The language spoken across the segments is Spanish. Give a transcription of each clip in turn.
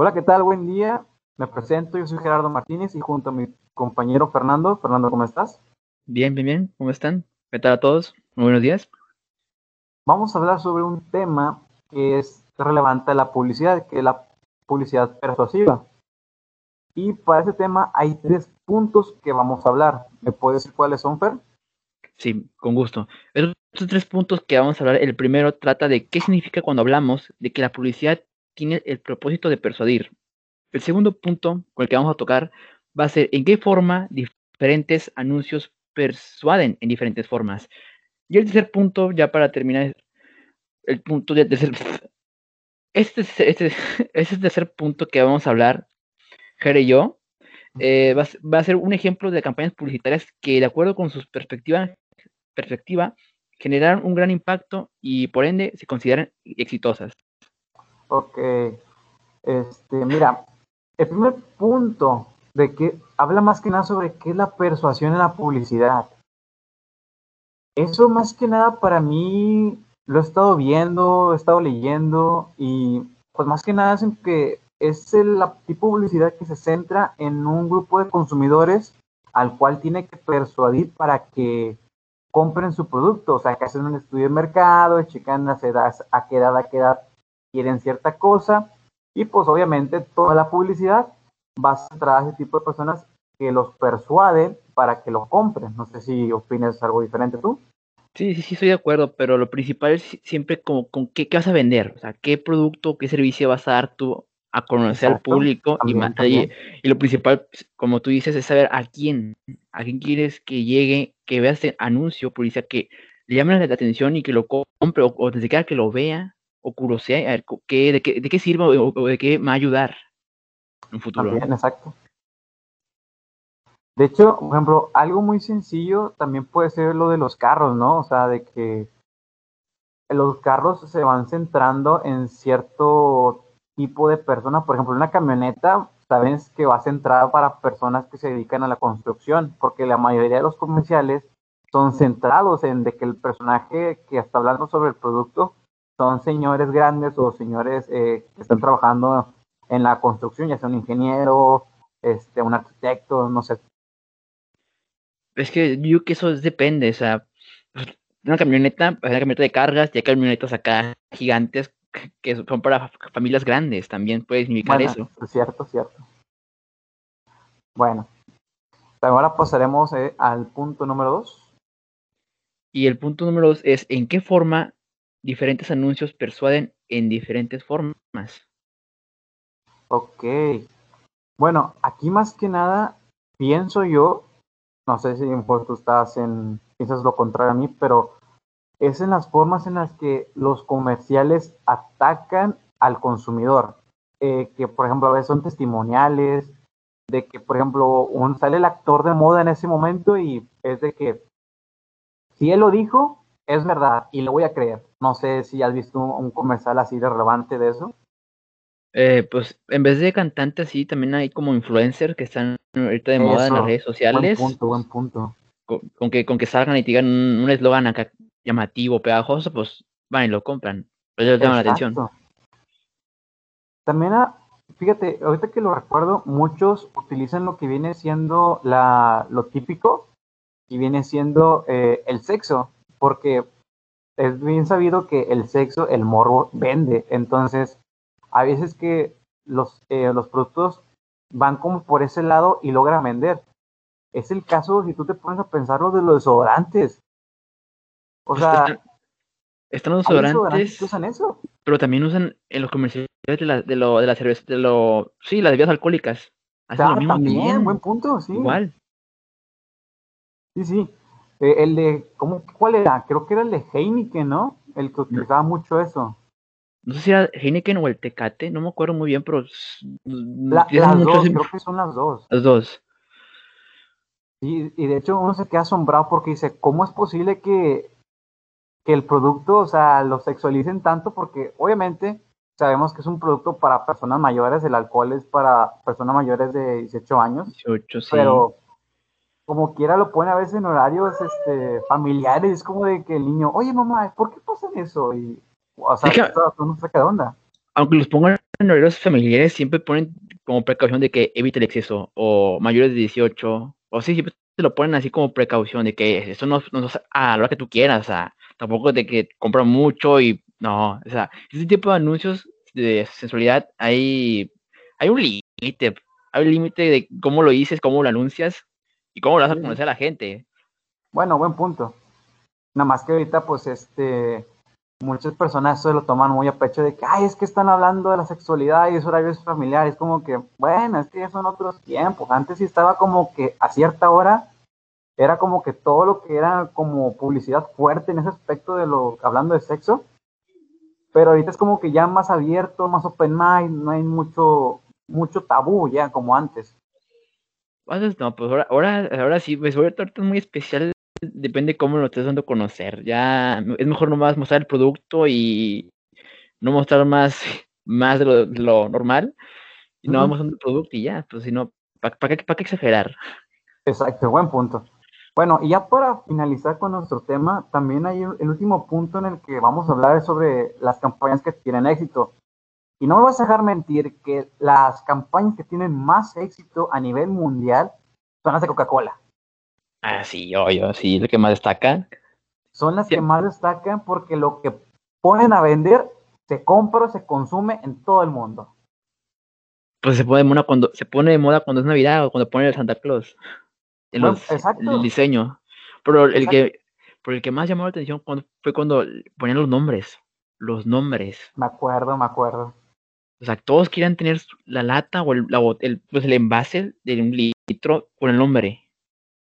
Hola, ¿qué tal? Buen día. Me presento, yo soy Gerardo Martínez y junto a mi compañero Fernando. Fernando, ¿cómo estás? Bien, bien, bien. ¿Cómo están? ¿Qué tal a todos? Muy buenos días. Vamos a hablar sobre un tema que es relevante a la publicidad, que es la publicidad persuasiva. Y para ese tema hay tres puntos que vamos a hablar. ¿Me puedes decir cuáles son, Fer? Sí, con gusto. Estos tres puntos que vamos a hablar, el primero trata de qué significa cuando hablamos de que la publicidad tiene el propósito de persuadir. El segundo punto con el que vamos a tocar va a ser en qué forma diferentes anuncios persuaden en diferentes formas. Y el tercer punto, ya para terminar, el punto de tercer, este, este, este tercer punto que vamos a hablar, Jere y yo, eh, va, va, a ser un ejemplo de campañas publicitarias que, de acuerdo con su perspectiva, perspectiva, generaron un gran impacto y por ende se consideran exitosas. Ok. Este, mira, el primer punto de que habla más que nada sobre qué es la persuasión en la publicidad. Eso más que nada para mí lo he estado viendo, he estado leyendo y pues más que nada es que es el tipo de publicidad que se centra en un grupo de consumidores al cual tiene que persuadir para que compren su producto, o sea, que hacen un estudio de mercado, checan las edades, a qué edad, a qué edad quieren cierta cosa y pues obviamente toda la publicidad va centrada a ese tipo de personas que los persuaden para que lo compren. No sé si opinas algo diferente tú. Sí, sí, sí, estoy de acuerdo, pero lo principal es siempre como con qué, qué vas a vender, o sea, qué producto, qué servicio vas a dar tú a conocer al público también, y, también. y, lo principal, como tú dices, es saber a quién, a quién quieres que llegue, que vea este anuncio, publicidad, que le llame la atención y que lo compre o, o desde que lo vea o curosea, a ver qué, de, qué, de qué sirve o, o, de qué me va a ayudar en un futuro. También, exacto. De hecho, por ejemplo, algo muy sencillo también puede ser lo de los carros, ¿no? O sea, de que los carros se van centrando en cierto tipo de persona. Por ejemplo, una camioneta, sabes que va centrada para personas que se dedican a la construcción, porque la mayoría de los comerciales son centrados en de que el personaje que está hablando sobre el producto son señores grandes o señores eh, que están trabajando en la construcción, ya sea un ingeniero, este, un arquitecto, no sé. Es que yo que eso depende, o sea, una camioneta, una camioneta de cargas, ya hay camionetas acá gigantes que son para familias grandes, también puede significar bueno, eso. Es cierto, cierto. Bueno, ahora pasaremos eh, al punto número dos. Y el punto número dos es en qué forma diferentes anuncios persuaden en diferentes formas. Ok. Bueno, aquí más que nada pienso yo, no sé si mejor tú estás en, piensas lo contrario a mí, pero es en las formas en las que los comerciales atacan al consumidor. Eh, que por ejemplo a veces son testimoniales, de que por ejemplo un, sale el actor de moda en ese momento y es de que si él lo dijo, es verdad y lo voy a creer. No sé si has visto un, un comercial así de relevante de eso. Eh, pues en vez de cantantes, sí, también hay como influencers que están ahorita de eso, moda en las redes sociales. Buen punto, buen punto. Con, con que, con que salgan y digan un eslogan acá llamativo, pegajoso, pues van y lo compran. Pero les llama la atención. También, ah, fíjate, ahorita que lo recuerdo, muchos utilizan lo que viene siendo la, lo típico y viene siendo eh, el sexo, porque es bien sabido que el sexo, el morbo, vende. Entonces, a veces que los, eh, los productos van como por ese lado y logran vender. Es el caso, si tú te pones a pensar, lo de los desodorantes. O sea, están, están los desodorantes, que usan eso. pero también usan en los comerciales de la, de lo, de la cerveza, de lo, sí, las bebidas alcohólicas. Hacen ah, lo mismo también, también, buen punto, sí. Igual. Sí, sí. Eh, el de, ¿cómo, ¿cuál era? Creo que era el de Heineken, ¿no? El que utilizaba no. mucho eso. No sé si era Heineken o el Tecate, no me acuerdo muy bien, pero... La, las dos, creo que son las dos. Las dos. Sí, y de hecho uno se queda asombrado porque dice, ¿cómo es posible que, que el producto, o sea, lo sexualicen tanto? Porque obviamente sabemos que es un producto para personas mayores, el alcohol es para personas mayores de 18 años. 18, sí. Pero como quiera lo pone a veces en horarios este, familiares, es como de que el niño, oye mamá, ¿por qué pasan eso? Y, o sea, Es que- uno saca de onda. Aunque los pongan en horarios familiares siempre ponen como precaución de que evite el exceso, o mayores de 18, o sí, siempre te lo ponen así como precaución de que eso no, no es a la hora que tú quieras, o sea, tampoco de que compran mucho y no, o sea, ese tipo de anuncios de sensualidad hay, hay un límite, hay un límite de cómo lo dices, cómo lo anuncias y cómo lo vas a conocer a la gente. Bueno, buen punto. Nada más que ahorita, pues, este, muchas personas se lo toman muy a pecho de que, ay, es que están hablando de la sexualidad y es horarios familiares, como que, bueno, es que ya son otros tiempos. Antes sí estaba como que a cierta hora era como que todo lo que era como publicidad fuerte en ese aspecto de lo hablando de sexo, pero ahorita es como que ya más abierto, más open mind, no hay mucho mucho tabú ya como antes. No, pues ahora, ahora, ahora sí, pues ahorita es muy especial, depende cómo lo estés dando a conocer. Ya es mejor nomás mostrar el producto y no mostrar más, más de lo, normal, y no vamos a el producto y ya, pues si no, ¿para qué, qué exagerar? Exacto, buen punto. Bueno, y ya para finalizar con nuestro tema, también hay el último punto en el que vamos a hablar sobre las campañas que tienen éxito. Y no me vas a dejar mentir que las campañas que tienen más éxito a nivel mundial son las de Coca-Cola. Ah, sí, yo, yo, sí, lo que más destacan. Son las que más destacan porque lo que ponen a vender se compra o se consume en todo el mundo. Pues se pone de moda cuando, se pone de moda cuando es Navidad o cuando pone el Santa Claus el diseño. Pero el que, por el que más llamó la atención fue cuando ponían los nombres. Los nombres. Me acuerdo, me acuerdo. O sea, todos querían tener la lata o el, el, pues el envase de un litro con el nombre.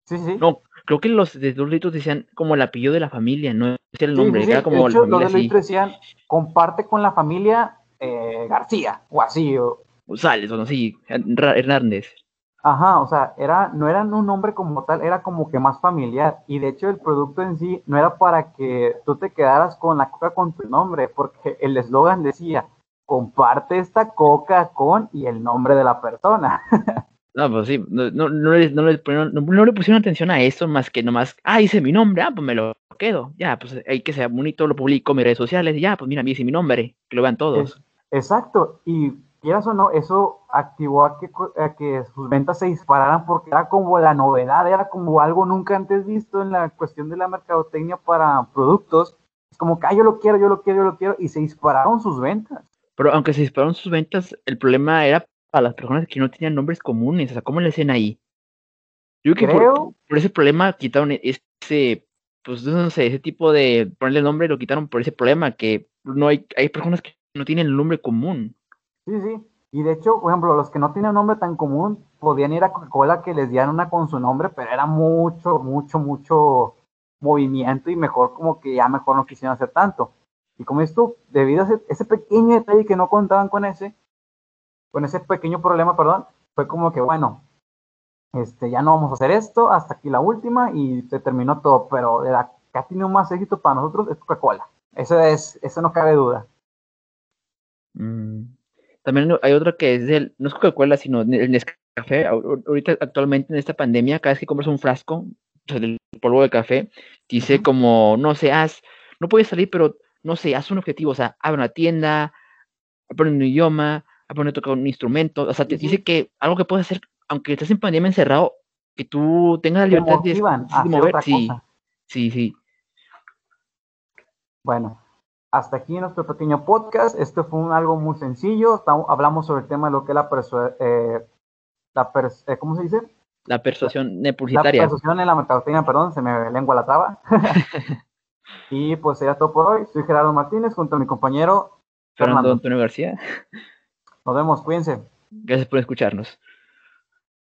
Sí, sí. No, creo que los de dos litros decían como el apellido de la familia, no decía el nombre, era como de hecho, los de litros decían comparte con la familia eh, García o así. O... Sales, o no, sí, Hernández. Ajá, o sea, era, no eran un nombre como tal, era como que más familiar. Y de hecho el producto en sí no era para que tú te quedaras con la coca con tu nombre, porque el eslogan decía, comparte esta coca con y el nombre de la persona. No, pues sí, no, no, no, le, no, le, pusieron atención a eso más que nomás, ah, dice mi nombre, ah, pues me lo quedo. Ya, pues hay que ser bonito, lo publico en mis redes sociales y ya, pues mira, dice mi nombre, que lo vean todos. exacto, y quieras o no, eso activó a que, que sus ventas se dispararan porque era como la novedad, era como algo nunca antes visto en la cuestión de la mercadotecnia para productos. Es como que, ah, yo lo quiero, yo lo quiero, yo lo quiero, y se dispararon sus ventas. Pero aunque se dispararon sus ventas, el problema era para las personas que no tenían nombres comunes, o sea, ¿cómo le hacen ahí? Yo creo que por, por, ese problema quitaron ese, pues no sé, ese tipo de ponerle nombre lo quitaron por ese problema, que no hay, hay personas que no tienen el nombre común. Sí, sí. Y de hecho, por ejemplo, los que no tienen nombre tan común podían ir a Coca-Cola que les dieran una con su nombre, pero era mucho, mucho, mucho movimiento y mejor como que ya mejor no quisieron hacer tanto. Y como es tú, debido a ese, pequeño detalle que no contaban con ese, con ese pequeño problema, perdón, fue como que bueno, este, ya no vamos a hacer esto, hasta aquí la última y se terminó todo, pero de la que ha tenido más éxito para nosotros es Coca-Cola. Eso es, eso no cabe duda. Mm. También hay otro que es el, no es Coca-Cola, sino el Nescafé. Ahorita, actualmente en esta pandemia, cada vez que compras un frasco del polvo de café, dice como, no haz, no puedes salir, pero no sé, haz un objetivo, o sea, abre una tienda, aprende un idioma, aprende a tocar un instrumento, o sea, te dice que algo que puedes hacer, aunque estés en pandemia encerrado, que tú tengas la libertad de, de mover, sí, sí, sí. Bueno, hasta aquí nuestro pequeño podcast. Esto fue algo muy sencillo. hablamos sobre el tema de lo que es la, persuasión, eh, la eh, ¿cómo se dice? La persuasión publicitaria. La persuasión en la mercadotecnia, perdón, se me lengua la traba. y pues sería todo por hoy. Soy Gerardo Martínez junto a mi compañero Fernando Antonio García. Nos vemos, cuídense. Gracias por escucharnos.